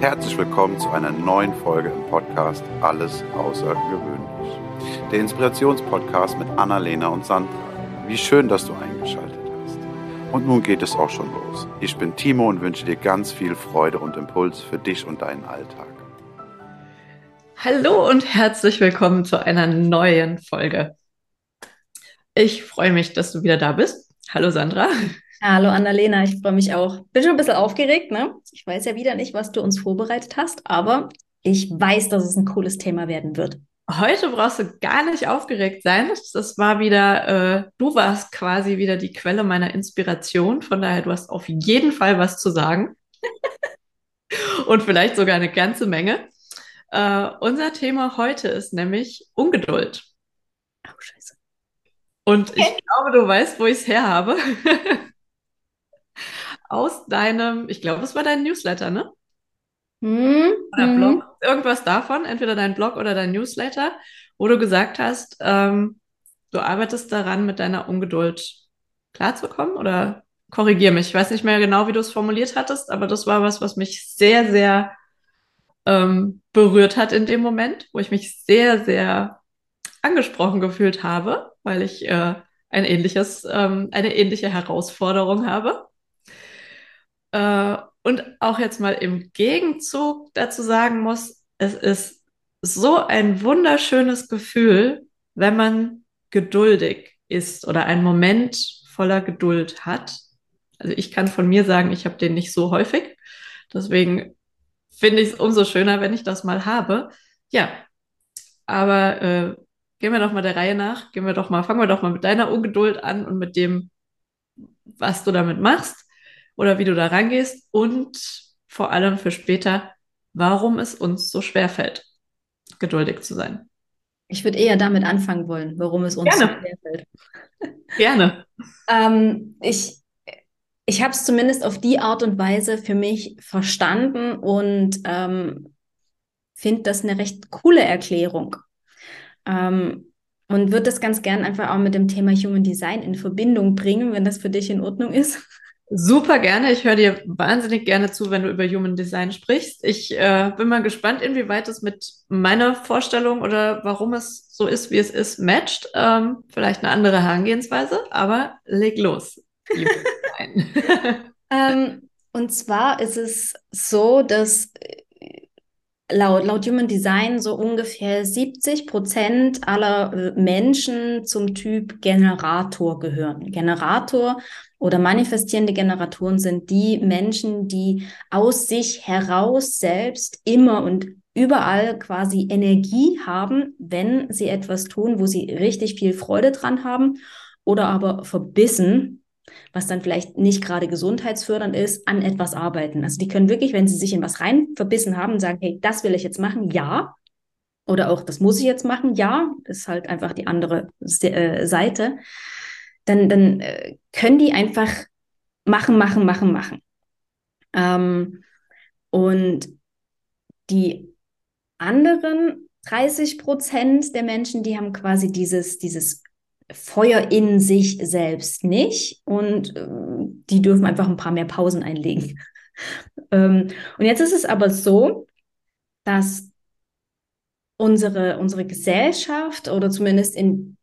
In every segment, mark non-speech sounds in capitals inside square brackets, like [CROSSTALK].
Herzlich willkommen zu einer neuen Folge im Podcast Alles Außergewöhnlich. Der Inspirationspodcast mit Annalena und Sandra. Wie schön, dass du eingeschaltet hast. Und nun geht es auch schon los. Ich bin Timo und wünsche dir ganz viel Freude und Impuls für dich und deinen Alltag. Hallo und herzlich willkommen zu einer neuen Folge. Ich freue mich, dass du wieder da bist. Hallo Sandra. Hallo Annalena, ich freue mich auch. Bin schon ein bisschen aufgeregt, ne? Ich weiß ja wieder nicht, was du uns vorbereitet hast, aber ich weiß, dass es ein cooles Thema werden wird. Heute brauchst du gar nicht aufgeregt sein. Das war wieder, äh, du warst quasi wieder die Quelle meiner Inspiration. Von daher, du hast auf jeden Fall was zu sagen. [LAUGHS] Und vielleicht sogar eine ganze Menge. Äh, unser Thema heute ist nämlich Ungeduld. Oh, scheiße. Und ich [LAUGHS] glaube, du weißt, wo ich es her habe. [LAUGHS] aus deinem, ich glaube, es war dein Newsletter, ne? Hm, oder hm. Blog, irgendwas davon, entweder dein Blog oder dein Newsletter, wo du gesagt hast, ähm, du arbeitest daran, mit deiner Ungeduld klarzukommen oder korrigier mich. Ich weiß nicht mehr genau, wie du es formuliert hattest, aber das war was, was mich sehr, sehr ähm, berührt hat in dem Moment, wo ich mich sehr, sehr angesprochen gefühlt habe, weil ich äh, ein ähnliches, ähm, eine ähnliche Herausforderung habe. Äh, und auch jetzt mal im Gegenzug dazu sagen muss, es ist so ein wunderschönes Gefühl, wenn man geduldig ist oder einen Moment voller Geduld hat. Also ich kann von mir sagen, ich habe den nicht so häufig. Deswegen finde ich es umso schöner, wenn ich das mal habe. Ja, aber äh, gehen wir doch mal der Reihe nach. Gehen wir doch mal, fangen wir doch mal mit deiner Ungeduld an und mit dem, was du damit machst oder wie du da rangehst und vor allem für später, warum es uns so schwer fällt, geduldig zu sein. Ich würde eher damit anfangen wollen, warum es uns Gerne. so schwer fällt. [LAUGHS] Gerne. ähm, ich ich habe es zumindest auf die Art und Weise für mich verstanden und ähm, finde das eine recht coole Erklärung. Ähm, und würde das ganz gern einfach auch mit dem Thema Human Design in Verbindung bringen, wenn das für dich in Ordnung ist. Super gerne. Ich höre dir wahnsinnig gerne zu, wenn du über Human Design sprichst. Ich äh, bin mal gespannt, inwieweit es mit meiner Vorstellung oder warum es so ist, wie es ist, matcht. Ähm, vielleicht eine andere Herangehensweise, aber leg los. [LAUGHS] ähm, und zwar ist es so, dass laut, laut Human Design so ungefähr 70 Prozent aller äh, Menschen zum Typ Generator gehören. Generator oder manifestierende Generatoren sind die Menschen, die aus sich heraus selbst immer und überall quasi Energie haben, wenn sie etwas tun, wo sie richtig viel Freude dran haben oder aber verbissen was dann vielleicht nicht gerade gesundheitsfördernd ist, an etwas arbeiten. Also die können wirklich, wenn sie sich in was rein verbissen haben, sagen, hey, das will ich jetzt machen, ja. Oder auch, das muss ich jetzt machen, ja. Ist halt einfach die andere äh, Seite. Dann, dann äh, können die einfach machen, machen, machen, machen. Ähm, und die anderen 30 Prozent der Menschen, die haben quasi dieses, dieses Feuer in sich selbst nicht und äh, die dürfen einfach ein paar mehr Pausen einlegen. [LAUGHS] ähm, und jetzt ist es aber so, dass unsere, unsere Gesellschaft oder zumindest in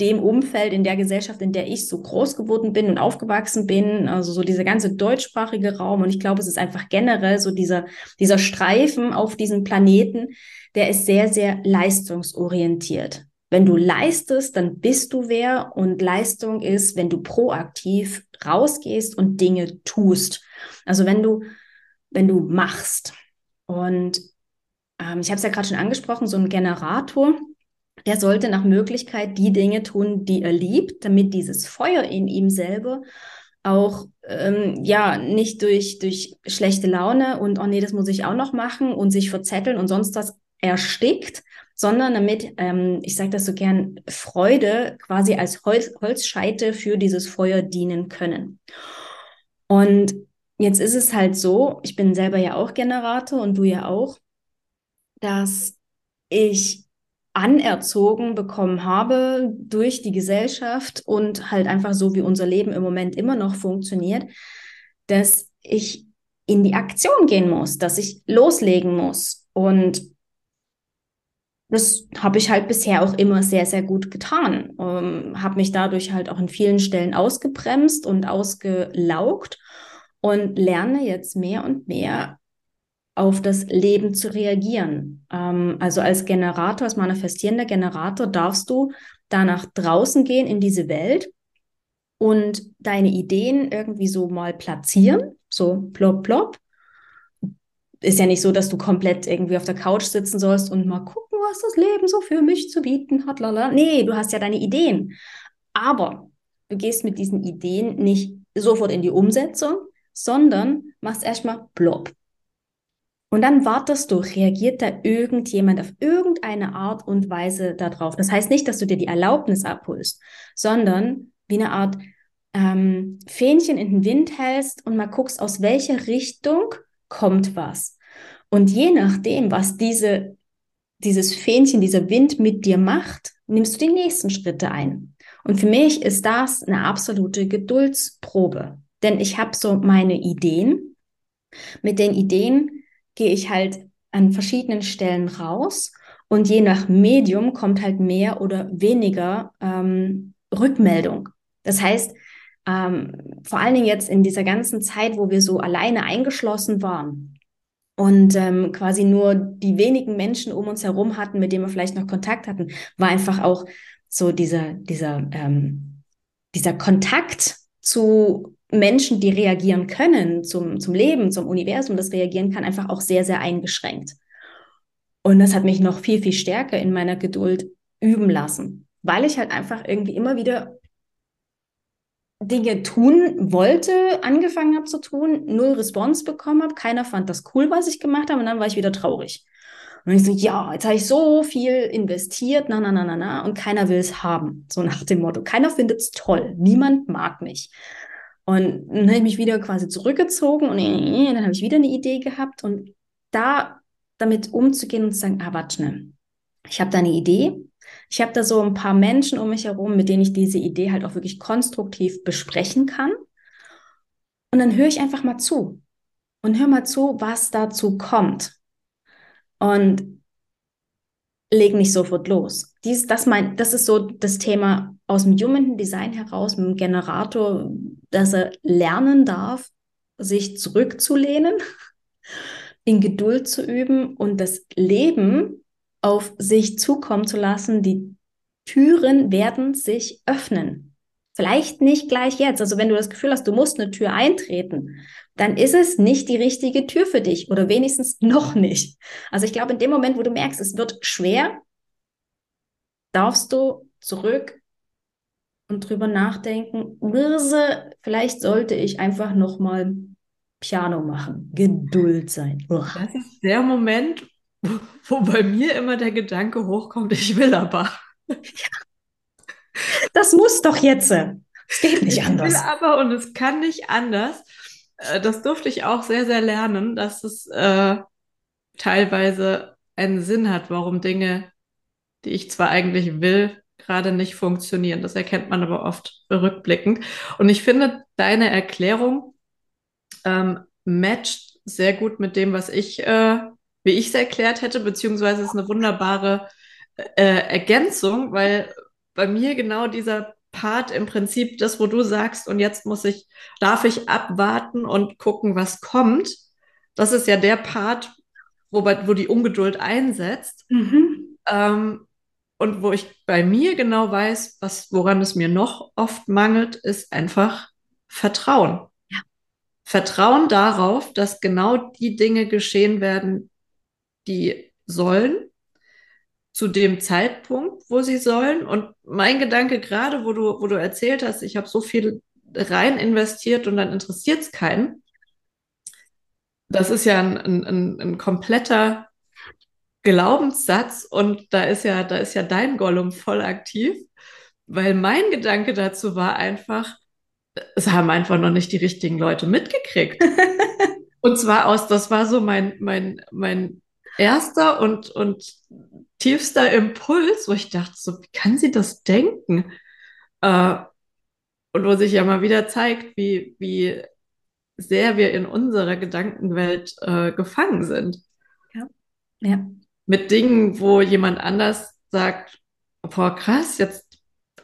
dem Umfeld, in der Gesellschaft, in der ich so groß geworden bin und aufgewachsen bin, also so dieser ganze deutschsprachige Raum und ich glaube, es ist einfach generell so dieser, dieser Streifen auf diesem Planeten, der ist sehr, sehr leistungsorientiert. Wenn du leistest, dann bist du wer und Leistung ist, wenn du proaktiv rausgehst und Dinge tust. Also wenn du, wenn du machst. Und ähm, ich habe es ja gerade schon angesprochen, so ein Generator, der sollte nach Möglichkeit die Dinge tun, die er liebt, damit dieses Feuer in ihm selber auch ähm, ja nicht durch durch schlechte Laune und oh nee, das muss ich auch noch machen und sich verzetteln und sonst was erstickt, sondern damit, ähm, ich sage das so gern, Freude quasi als Holz, Holzscheite für dieses Feuer dienen können. Und jetzt ist es halt so, ich bin selber ja auch Generator und du ja auch, dass ich anerzogen bekommen habe durch die Gesellschaft und halt einfach so, wie unser Leben im Moment immer noch funktioniert, dass ich in die Aktion gehen muss, dass ich loslegen muss. Und das habe ich halt bisher auch immer sehr, sehr gut getan. Ähm, habe mich dadurch halt auch in vielen Stellen ausgebremst und ausgelaugt und lerne jetzt mehr und mehr auf das Leben zu reagieren. Ähm, also als Generator, als manifestierender Generator darfst du da nach draußen gehen in diese Welt und deine Ideen irgendwie so mal platzieren, so plopp, plopp. Ist ja nicht so, dass du komplett irgendwie auf der Couch sitzen sollst und mal gucken, was das Leben so für mich zu bieten hat. Lala. Nee, du hast ja deine Ideen. Aber du gehst mit diesen Ideen nicht sofort in die Umsetzung, sondern machst erstmal plopp. Und dann wartest du, reagiert da irgendjemand auf irgendeine Art und Weise darauf. Das heißt nicht, dass du dir die Erlaubnis abholst, sondern wie eine Art ähm, Fähnchen in den Wind hältst und mal guckst, aus welcher Richtung kommt was. Und je nachdem, was diese, dieses Fähnchen, dieser Wind mit dir macht, nimmst du die nächsten Schritte ein. Und für mich ist das eine absolute Geduldsprobe. Denn ich habe so meine Ideen. Mit den Ideen gehe ich halt an verschiedenen Stellen raus und je nach Medium kommt halt mehr oder weniger ähm, Rückmeldung. Das heißt, ähm, vor allen Dingen jetzt in dieser ganzen Zeit, wo wir so alleine eingeschlossen waren und ähm, quasi nur die wenigen Menschen um uns herum hatten, mit denen wir vielleicht noch Kontakt hatten, war einfach auch so dieser, dieser, ähm, dieser Kontakt zu Menschen, die reagieren können, zum, zum Leben, zum Universum, das reagieren kann, einfach auch sehr, sehr eingeschränkt. Und das hat mich noch viel, viel stärker in meiner Geduld üben lassen, weil ich halt einfach irgendwie immer wieder Dinge tun wollte, angefangen habe zu tun, null Response bekommen habe, keiner fand das cool, was ich gemacht habe und dann war ich wieder traurig. Und ich so, ja, jetzt habe ich so viel investiert, na, na, na, na, na, und keiner will es haben. So nach dem Motto, keiner findet es toll, niemand mag mich. Und dann habe ich mich wieder quasi zurückgezogen und dann habe ich wieder eine Idee gehabt und da damit umzugehen und zu sagen, ah, warte schnell, ich habe da eine Idee, ich habe da so ein paar Menschen um mich herum, mit denen ich diese Idee halt auch wirklich konstruktiv besprechen kann. Und dann höre ich einfach mal zu und hör mal zu, was dazu kommt. Und leg nicht sofort los. Dies, das, mein, das ist so das Thema aus dem Human Design heraus, mit dem Generator, dass er lernen darf, sich zurückzulehnen, [LAUGHS] in Geduld zu üben und das Leben auf sich zukommen zu lassen. Die Türen werden sich öffnen. Vielleicht nicht gleich jetzt. Also wenn du das Gefühl hast, du musst eine Tür eintreten, dann ist es nicht die richtige Tür für dich oder wenigstens [LAUGHS] noch nicht. Also ich glaube, in dem Moment, wo du merkst, es wird schwer, darfst du zurück und drüber nachdenken, vielleicht sollte ich einfach noch mal Piano machen, Geduld sein. Uah. Das ist der Moment, [LAUGHS] wo bei mir immer der Gedanke hochkommt, ich will aber. Ja. [LAUGHS] Das muss doch jetzt. Es geht nicht ich anders. Ich will aber und es kann nicht anders. Äh, das durfte ich auch sehr, sehr lernen, dass es äh, teilweise einen Sinn hat, warum Dinge, die ich zwar eigentlich will, gerade nicht funktionieren. Das erkennt man aber oft rückblickend. Und ich finde, deine Erklärung ähm, matcht sehr gut mit dem, was ich äh, wie ich es erklärt hätte, beziehungsweise ist eine wunderbare äh, Ergänzung, weil bei mir genau dieser Part im Prinzip das, wo du sagst, und jetzt muss ich, darf ich abwarten und gucken, was kommt. Das ist ja der Part, wo, wo die Ungeduld einsetzt. Mhm. Ähm, und wo ich bei mir genau weiß, was, woran es mir noch oft mangelt, ist einfach Vertrauen. Ja. Vertrauen darauf, dass genau die Dinge geschehen werden, die sollen, zu dem Zeitpunkt, wo sie sollen. Und mein Gedanke gerade, wo du, wo du erzählt hast, ich habe so viel rein investiert und dann interessiert es keinen. Das ist ja ein, ein, ein, kompletter Glaubenssatz und da ist ja, da ist ja dein Gollum voll aktiv, weil mein Gedanke dazu war einfach, es haben einfach noch nicht die richtigen Leute mitgekriegt. [LAUGHS] und zwar aus, das war so mein, mein, mein erster und, und tiefster Impuls, wo ich dachte, so, wie kann sie das denken? Äh, und wo sich ja mal wieder zeigt, wie, wie sehr wir in unserer Gedankenwelt äh, gefangen sind. Ja. ja. Mit Dingen, wo jemand anders sagt, boah, krass, jetzt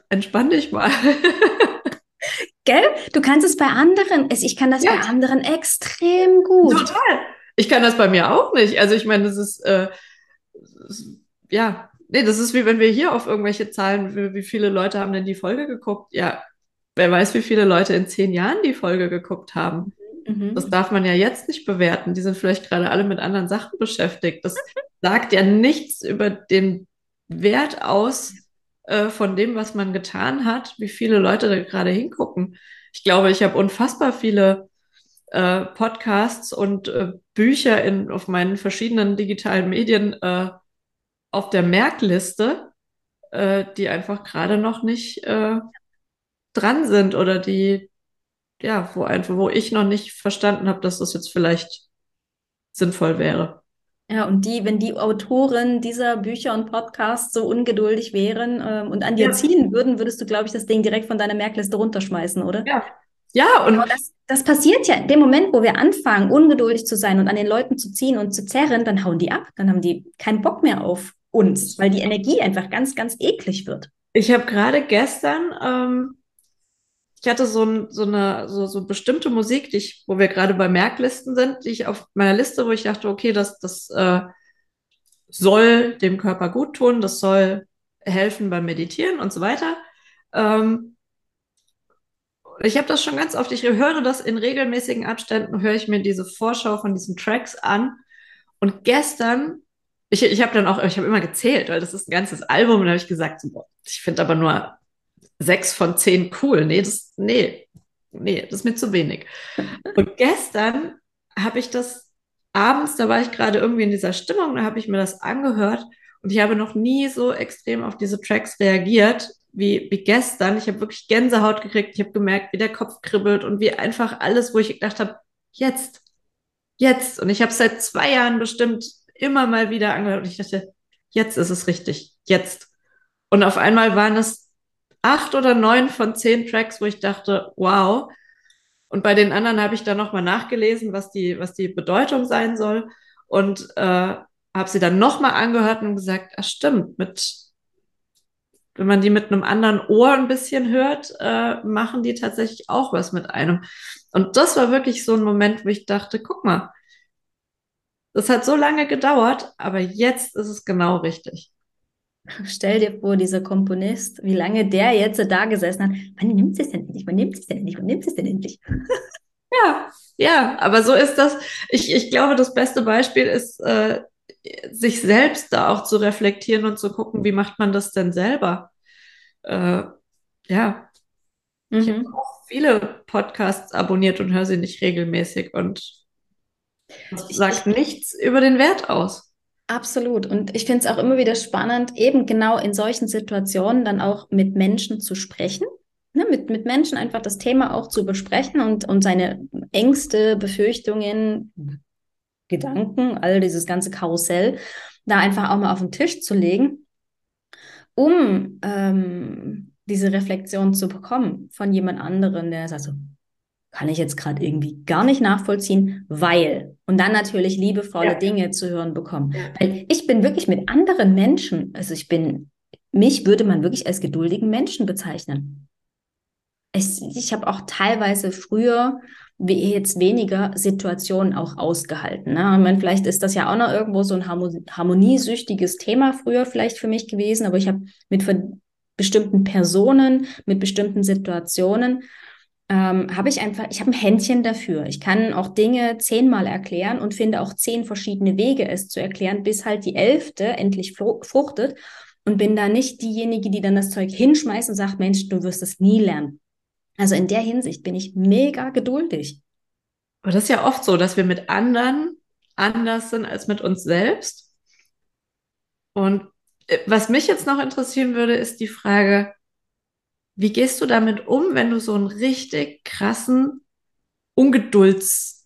entspann dich mal. [LAUGHS] Gell? Du kannst es bei anderen. Ich kann das ja. bei anderen extrem gut. Total. Ich kann das bei mir auch nicht. Also ich meine, das ist, äh, ja, nee, das ist wie wenn wir hier auf irgendwelche Zahlen, wie, wie viele Leute haben denn die Folge geguckt? Ja, wer weiß, wie viele Leute in zehn Jahren die Folge geguckt haben. Mhm. Das darf man ja jetzt nicht bewerten. Die sind vielleicht gerade alle mit anderen Sachen beschäftigt. Das [LAUGHS] sagt ja nichts über den Wert aus äh, von dem, was man getan hat, wie viele Leute da gerade hingucken. Ich glaube, ich habe unfassbar viele äh, Podcasts und äh, Bücher in, auf meinen verschiedenen digitalen Medien äh, auf der Merkliste, äh, die einfach gerade noch nicht äh, dran sind oder die, ja, wo einfach, wo ich noch nicht verstanden habe, dass das jetzt vielleicht sinnvoll wäre. Ja, und die, wenn die Autoren dieser Bücher und Podcasts so ungeduldig wären ähm, und an dir ja. ziehen würden, würdest du, glaube ich, das Ding direkt von deiner Merkliste runterschmeißen, oder? Ja. Ja, und das, das passiert ja in dem Moment, wo wir anfangen, ungeduldig zu sein und an den Leuten zu ziehen und zu zerren, dann hauen die ab, dann haben die keinen Bock mehr auf uns, weil die Energie einfach ganz, ganz eklig wird. Ich habe gerade gestern ähm, ich hatte so, so eine so, so bestimmte Musik, die ich, wo wir gerade bei Merklisten sind, die ich auf meiner Liste, wo ich dachte, okay, das, das äh, soll dem Körper gut tun, das soll helfen beim Meditieren und so weiter. Ähm, ich habe das schon ganz oft, ich höre das in regelmäßigen Abständen, höre ich mir diese Vorschau von diesen Tracks an. Und gestern, ich, ich habe dann auch, ich habe immer gezählt, weil das ist ein ganzes Album, und da habe ich gesagt, boah, ich finde aber nur sechs von zehn cool. Nee, das, nee, nee, das ist mir zu wenig. Und [LAUGHS] gestern habe ich das abends, da war ich gerade irgendwie in dieser Stimmung, da habe ich mir das angehört und ich habe noch nie so extrem auf diese Tracks reagiert wie, wie gestern. Ich habe wirklich Gänsehaut gekriegt. Ich habe gemerkt, wie der Kopf kribbelt und wie einfach alles, wo ich gedacht habe, jetzt, jetzt. Und ich habe seit zwei Jahren bestimmt immer mal wieder angehört und ich dachte, jetzt ist es richtig, jetzt. Und auf einmal waren es acht oder neun von zehn Tracks, wo ich dachte, wow. Und bei den anderen habe ich dann nochmal nachgelesen, was die, was die Bedeutung sein soll. Und äh, habe sie dann nochmal angehört und gesagt, ach stimmt, mit, wenn man die mit einem anderen Ohr ein bisschen hört, äh, machen die tatsächlich auch was mit einem. Und das war wirklich so ein Moment, wo ich dachte, guck mal, das hat so lange gedauert, aber jetzt ist es genau richtig. Stell dir vor, dieser Komponist, wie lange der jetzt da gesessen hat. Wann nimmt es denn endlich? Wann nimmt es denn endlich? Wann nimmt es denn endlich? [LAUGHS] Ja, ja, aber so ist das. Ich, ich glaube, das beste Beispiel ist, äh, sich selbst da auch zu reflektieren und zu gucken, wie macht man das denn selber? Äh, ja. Mhm. Ich habe auch viele Podcasts abonniert und höre sie nicht regelmäßig und das sagt ich, nichts über den Wert aus. Absolut. Und ich finde es auch immer wieder spannend, eben genau in solchen Situationen dann auch mit Menschen zu sprechen. Ne, mit, mit Menschen einfach das Thema auch zu besprechen und, und seine Ängste, Befürchtungen, Gedanken, all dieses ganze Karussell, da einfach auch mal auf den Tisch zu legen, um ähm, diese Reflexion zu bekommen von jemand anderen, der sagt so, kann ich jetzt gerade irgendwie gar nicht nachvollziehen, weil. Und dann natürlich liebevolle ja. Dinge zu hören bekommen. Weil ich bin wirklich mit anderen Menschen, also ich bin, mich würde man wirklich als geduldigen Menschen bezeichnen. Ich, ich habe auch teilweise früher, wie jetzt weniger Situationen auch ausgehalten. Ne? Ich meine, vielleicht ist das ja auch noch irgendwo so ein harmoniesüchtiges Thema früher vielleicht für mich gewesen, aber ich habe mit bestimmten Personen, mit bestimmten Situationen ähm, habe ich einfach, ich habe ein Händchen dafür. Ich kann auch Dinge zehnmal erklären und finde auch zehn verschiedene Wege, es zu erklären, bis halt die elfte endlich fruchtet und bin da nicht diejenige, die dann das Zeug hinschmeißt und sagt, Mensch, du wirst es nie lernen. Also in der Hinsicht bin ich mega geduldig. Aber das ist ja oft so, dass wir mit anderen anders sind als mit uns selbst. Und äh, was mich jetzt noch interessieren würde, ist die Frage, wie gehst du damit um, wenn du so einen richtig krassen Ungeduldsflash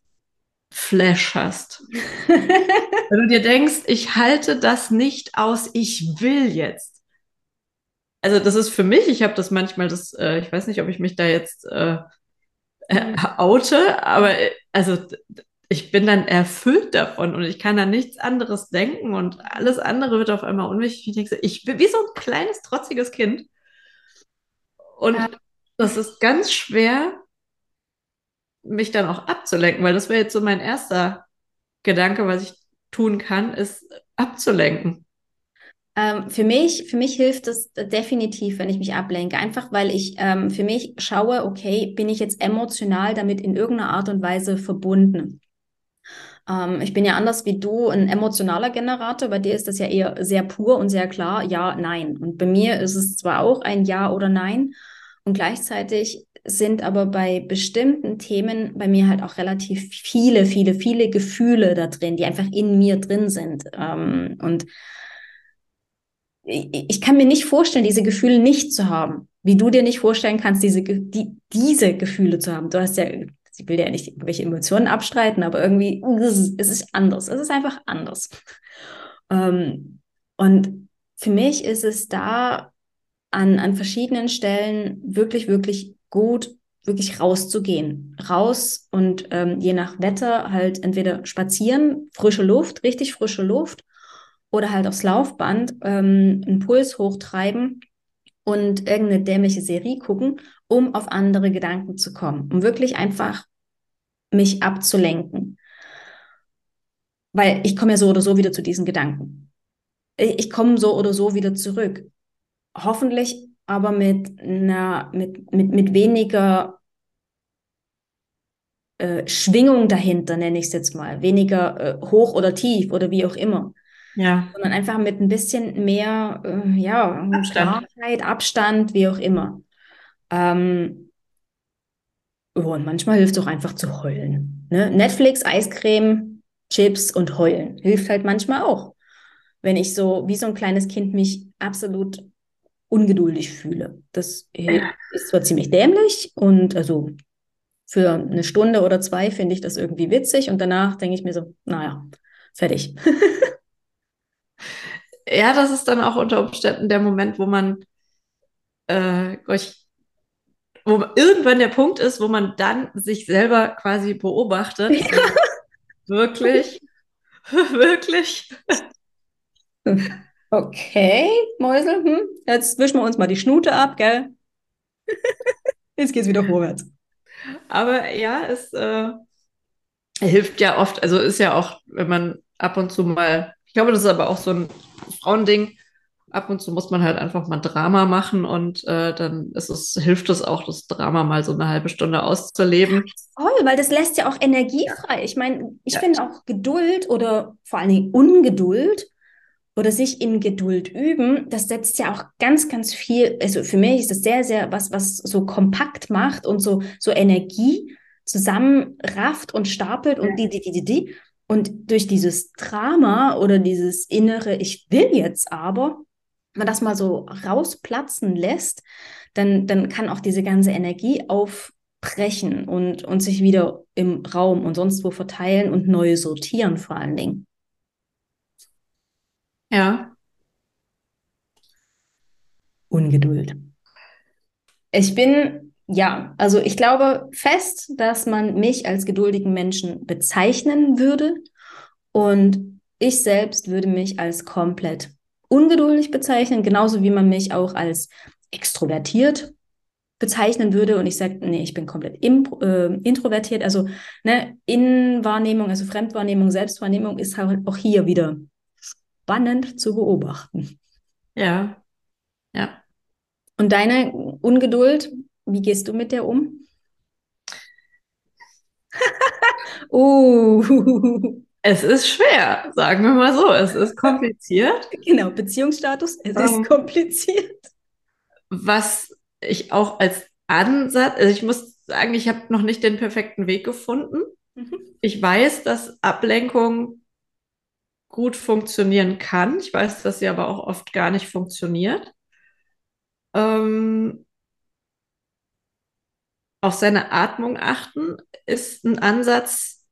hast? [LAUGHS] wenn du dir denkst, ich halte das nicht aus, ich will jetzt. Also das ist für mich, ich habe das manchmal, das, äh, ich weiß nicht, ob ich mich da jetzt äh, äh, oute, aber äh, also ich bin dann erfüllt davon und ich kann an nichts anderes denken und alles andere wird auf einmal unwichtig. Ich bin wie so ein kleines, trotziges Kind. Und ja. das ist ganz schwer, mich dann auch abzulenken, weil das wäre jetzt so mein erster Gedanke, was ich tun kann, ist abzulenken. Ähm, für mich, für mich hilft es definitiv, wenn ich mich ablenke. Einfach weil ich ähm, für mich schaue, okay, bin ich jetzt emotional damit in irgendeiner Art und Weise verbunden? Ähm, ich bin ja anders wie du ein emotionaler Generator. Bei dir ist das ja eher sehr pur und sehr klar, ja, nein. Und bei mir ist es zwar auch ein Ja oder Nein. Und gleichzeitig sind aber bei bestimmten Themen bei mir halt auch relativ viele, viele, viele Gefühle da drin, die einfach in mir drin sind. Ähm, und ich kann mir nicht vorstellen, diese Gefühle nicht zu haben, wie du dir nicht vorstellen kannst, diese, die, diese Gefühle zu haben. Du hast ja, ich will ja nicht irgendwelche Emotionen abstreiten, aber irgendwie, es ist anders. Es ist einfach anders. Ähm, und für mich ist es da an, an verschiedenen Stellen wirklich, wirklich gut, wirklich rauszugehen. Raus und ähm, je nach Wetter halt entweder spazieren, frische Luft, richtig frische Luft oder halt aufs Laufband ähm, einen Puls hochtreiben und irgendeine dämliche Serie gucken, um auf andere Gedanken zu kommen, um wirklich einfach mich abzulenken. Weil ich komme ja so oder so wieder zu diesen Gedanken. Ich komme so oder so wieder zurück. Hoffentlich aber mit einer, mit, mit, mit weniger äh, Schwingung dahinter, nenne ich es jetzt mal. Weniger äh, hoch oder tief oder wie auch immer. Ja. Sondern einfach mit ein bisschen mehr, äh, ja, Abstand. Klarheit, Abstand, wie auch immer. Ähm, oh, und manchmal hilft es auch einfach zu heulen. Ne? Netflix, Eiscreme, Chips und heulen. Hilft halt manchmal auch. Wenn ich so wie so ein kleines Kind mich absolut ungeduldig fühle. Das ist zwar ziemlich dämlich und also für eine Stunde oder zwei finde ich das irgendwie witzig und danach denke ich mir so, naja, fertig. [LAUGHS] ja, das ist dann auch unter Umständen der Moment, wo man äh, wo irgendwann der Punkt ist, wo man dann sich selber quasi beobachtet. Ja. [LAUGHS] Wirklich, [LAUGHS] wirklich. Okay, Mäusel, hm? jetzt wischen wir uns mal die Schnute ab, gell? [LAUGHS] jetzt geht's wieder vorwärts. Aber ja, es äh, hilft ja oft, also ist ja auch, wenn man ab und zu mal, ich glaube, das ist aber auch so ein Frauending, ab und zu muss man halt einfach mal Drama machen und äh, dann ist es, hilft es auch, das Drama mal so eine halbe Stunde auszuleben. Voll, weil das lässt ja auch Energie frei. Ich meine, ich ja. finde auch Geduld oder vor allen Dingen Ungeduld oder sich in Geduld üben, das setzt ja auch ganz, ganz viel, also für mich ist das sehr, sehr was, was so kompakt macht und so, so Energie zusammenrafft und stapelt und die, die, die, die, die. Und durch dieses Drama oder dieses innere, ich will jetzt aber, wenn man das mal so rausplatzen lässt, dann, dann kann auch diese ganze Energie aufbrechen und, und sich wieder im Raum und sonst wo verteilen und neu sortieren vor allen Dingen. Ja. Ungeduld. Ich bin, ja, also ich glaube fest, dass man mich als geduldigen Menschen bezeichnen würde und ich selbst würde mich als komplett ungeduldig bezeichnen, genauso wie man mich auch als extrovertiert bezeichnen würde und ich sage, nee, ich bin komplett äh, introvertiert. Also ne, Innenwahrnehmung, also Fremdwahrnehmung, Selbstwahrnehmung ist halt auch hier wieder spannend zu beobachten. Ja, ja. Und deine Ungeduld, wie gehst du mit der um? [LAUGHS] uh. Es ist schwer, sagen wir mal so. Es ist kompliziert. [LAUGHS] Genau, Beziehungsstatus, es um, ist ähm, kompliziert. Was ich auch als Ansatz, also ich muss sagen, ich habe noch nicht den perfekten Weg gefunden. Mhm. Ich weiß, dass Ablenkung gut funktionieren kann. Ich weiß, dass sie aber auch oft gar nicht funktioniert. Ähm, auf seine Atmung achten ist ein Ansatz,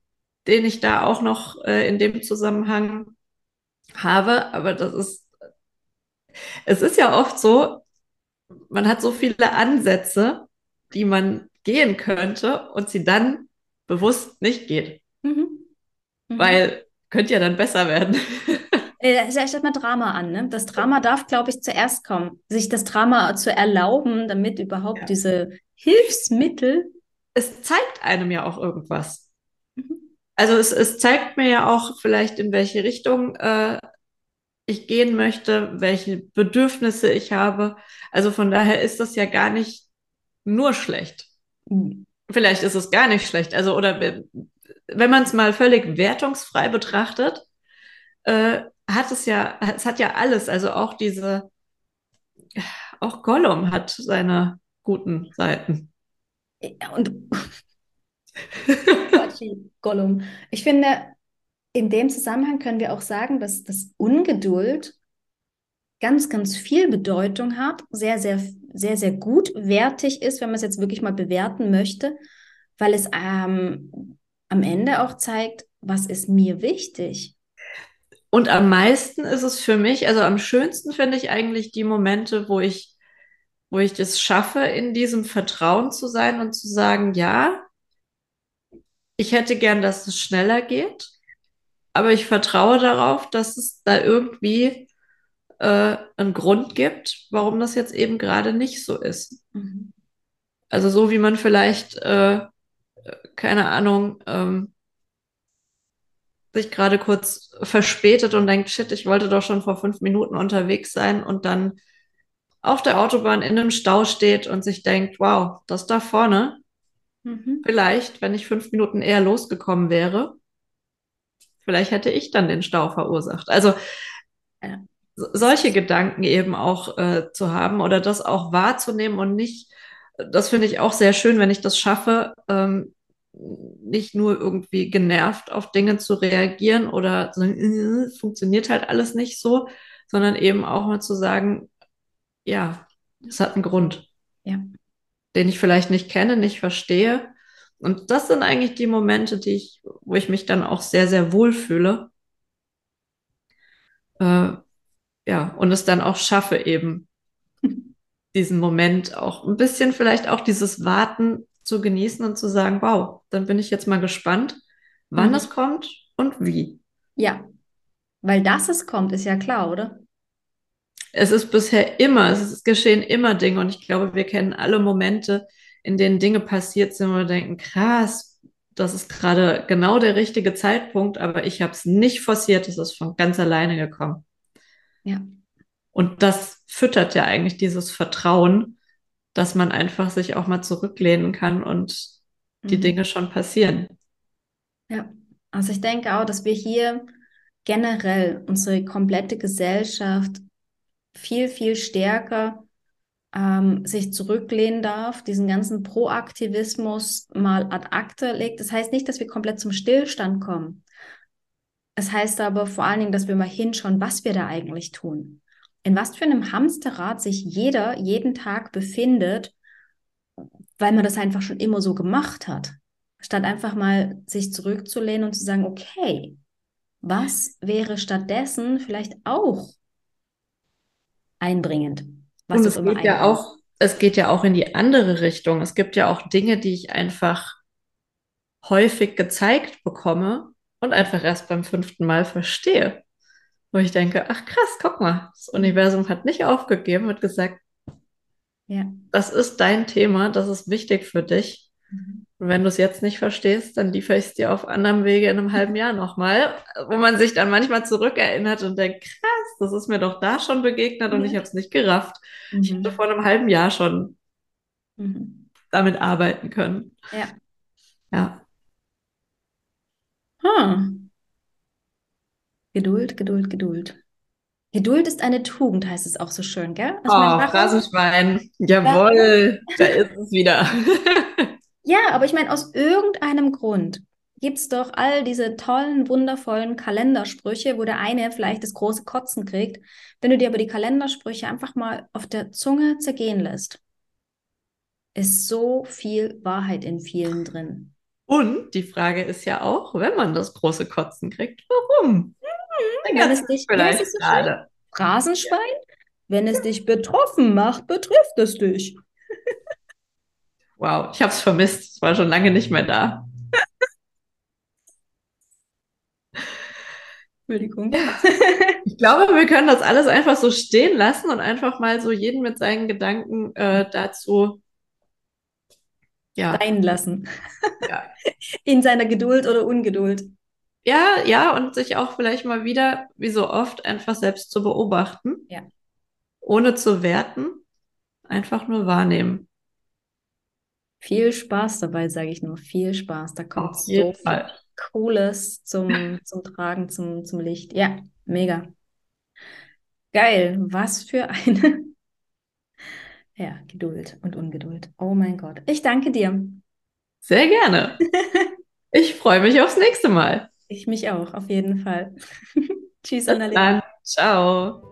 den ich da auch noch äh, in dem Zusammenhang habe. Aber das ist, es ist ja oft so, man hat so viele Ansätze, die man gehen könnte und sie dann bewusst nicht geht. Mhm. Mhm. Weil könnte ja dann besser werden. [LAUGHS] Äh, Stellt mal Drama an. Ne? Das Drama darf, glaube ich, zuerst kommen. Sich das Drama zu erlauben, damit überhaupt Ja. diese Hilfsmittel. Es zeigt einem ja auch irgendwas. Mhm. Also es, es zeigt mir ja auch vielleicht, in welche Richtung äh, ich gehen möchte, welche Bedürfnisse ich habe. Also von daher ist das ja gar nicht nur schlecht. Vielleicht ist es gar nicht schlecht. Also, oder we- wenn man es mal völlig wertungsfrei betrachtet, äh, hat es ja, es hat ja alles. Also auch diese, auch Gollum hat seine guten Seiten. Ja, Und [LAUGHS] Quatschi, Gollum. Ich finde, in dem Zusammenhang können wir auch sagen, dass das Ungeduld ganz, ganz viel Bedeutung hat, sehr, sehr, sehr, sehr gut wertig ist, wenn man es jetzt wirklich mal bewerten möchte, weil es ähm, am Ende auch zeigt, was ist mir wichtig. Und am meisten ist es für mich, also am schönsten finde ich eigentlich die Momente, wo ich, wo ich das schaffe, in diesem Vertrauen zu sein und zu sagen, ja, ich hätte gern, dass es schneller geht, aber ich vertraue darauf, dass es da irgendwie äh, einen Grund gibt, warum das jetzt eben gerade nicht so ist. Mhm. Also so wie man vielleicht, äh, keine Ahnung, ähm, sich gerade kurz verspätet und denkt, shit, ich wollte doch schon vor fünf Minuten unterwegs sein und dann auf der Autobahn in einem Stau steht und sich denkt, wow, das da vorne, Mhm. vielleicht, wenn ich fünf Minuten eher losgekommen wäre, vielleicht hätte ich dann den Stau verursacht. Also Ja. so- solche Gedanken eben auch äh, zu haben oder das auch wahrzunehmen und nicht, das finde ich auch sehr schön, wenn ich das schaffe, ähm, nicht nur irgendwie genervt auf Dinge zu reagieren oder so, äh, funktioniert halt alles nicht so, sondern eben auch mal zu sagen, ja, es hat einen Grund, Ja. den ich vielleicht nicht kenne, nicht verstehe. Und das sind eigentlich die Momente, die ich, wo ich mich dann auch sehr, sehr wohl fühle. Äh, ja, und es dann auch schaffe, eben [LAUGHS] diesen Moment auch ein bisschen vielleicht auch dieses Warten zu genießen und zu sagen, wow, dann bin ich jetzt mal gespannt, wann Mhm. es kommt und wie. Ja, weil dass es kommt, ist ja klar, oder? Es ist bisher immer, es ist, es geschehen immer Dinge und ich glaube, wir kennen alle Momente, in denen Dinge passiert sind, wo wir denken, krass, das ist gerade genau der richtige Zeitpunkt, aber ich habe es nicht forciert, es ist von ganz alleine gekommen. Ja. Und das füttert ja eigentlich dieses Vertrauen, dass man einfach sich auch mal zurücklehnen kann und die Mhm. Dinge schon passieren. Ja, also ich denke auch, dass wir hier generell unsere komplette Gesellschaft viel, viel stärker ähm, sich zurücklehnen darf, diesen ganzen Proaktivismus mal ad acta legt. Das heißt nicht, dass wir komplett zum Stillstand kommen. Es heißt aber vor allen Dingen, dass wir mal hinschauen, was wir da eigentlich tun. In was für einem Hamsterrad sich jeder jeden Tag befindet, weil man das einfach schon immer so gemacht hat. Statt einfach mal sich zurückzulehnen und zu sagen, okay, was wäre stattdessen vielleicht auch einbringend? Was Und es immer geht ja auch, es geht ja auch in die andere Richtung. Es gibt ja auch Dinge, die ich einfach häufig gezeigt bekomme und einfach erst beim fünften Mal verstehe. Wo ich denke, ach krass, guck mal, das Universum hat nicht aufgegeben und gesagt, Ja. das ist dein Thema, das ist wichtig für dich. Mhm. Und wenn du es jetzt nicht verstehst, dann liefere ich es dir auf anderem Wege in einem halben Jahr nochmal, wo man sich dann manchmal zurückerinnert und denkt, krass, das ist mir doch da schon begegnet und Ja. ich habe es nicht gerafft. Ich hätte Mhm. vor einem halben Jahr schon Mhm. damit arbeiten können. Ja. Ja. Hm. Geduld, Geduld, Geduld. Geduld ist eine Tugend, heißt es auch so schön, gell? Also Oh, Phrasenschwein. Jawohl, da ist es wieder. [LAUGHS] Ja, aber ich meine, aus irgendeinem Grund gibt es doch all diese tollen, wundervollen Kalendersprüche, wo der eine vielleicht das große Kotzen kriegt. Wenn du dir aber die Kalendersprüche einfach mal auf der Zunge zergehen lässt, ist so viel Wahrheit in vielen drin. Und die Frage ist ja auch, wenn man das große Kotzen kriegt, warum? Wenn es dich, Vielleicht es so gerade. Phrasenschwein? Wenn es dich betroffen macht, betrifft es dich. [LAUGHS] Wow, ich habe es vermisst. Es war schon lange nicht mehr da. Entschuldigung. Ich glaube, wir können das alles einfach so stehen lassen und einfach mal so jeden mit seinen Gedanken äh, dazu ja. sein lassen. Ja. [LAUGHS] In seiner Geduld oder Ungeduld. Ja, ja, und sich auch vielleicht mal wieder, wie so oft, einfach selbst zu beobachten. Ja. Ohne zu werten, einfach nur wahrnehmen. Viel Spaß dabei, sage ich nur. Viel Spaß. Da kommt Auf so viel. Cooles zum, [LAUGHS] zum Tragen, zum, zum Licht. Ja, mega. Geil. Was für eine [LAUGHS] ja, Geduld und Ungeduld. Oh mein Gott. Ich danke dir. Sehr gerne. [LAUGHS] Ich freue mich aufs nächste Mal. Ich mich auch, auf jeden Fall. Tschüss, Annalena. dann. Ciao.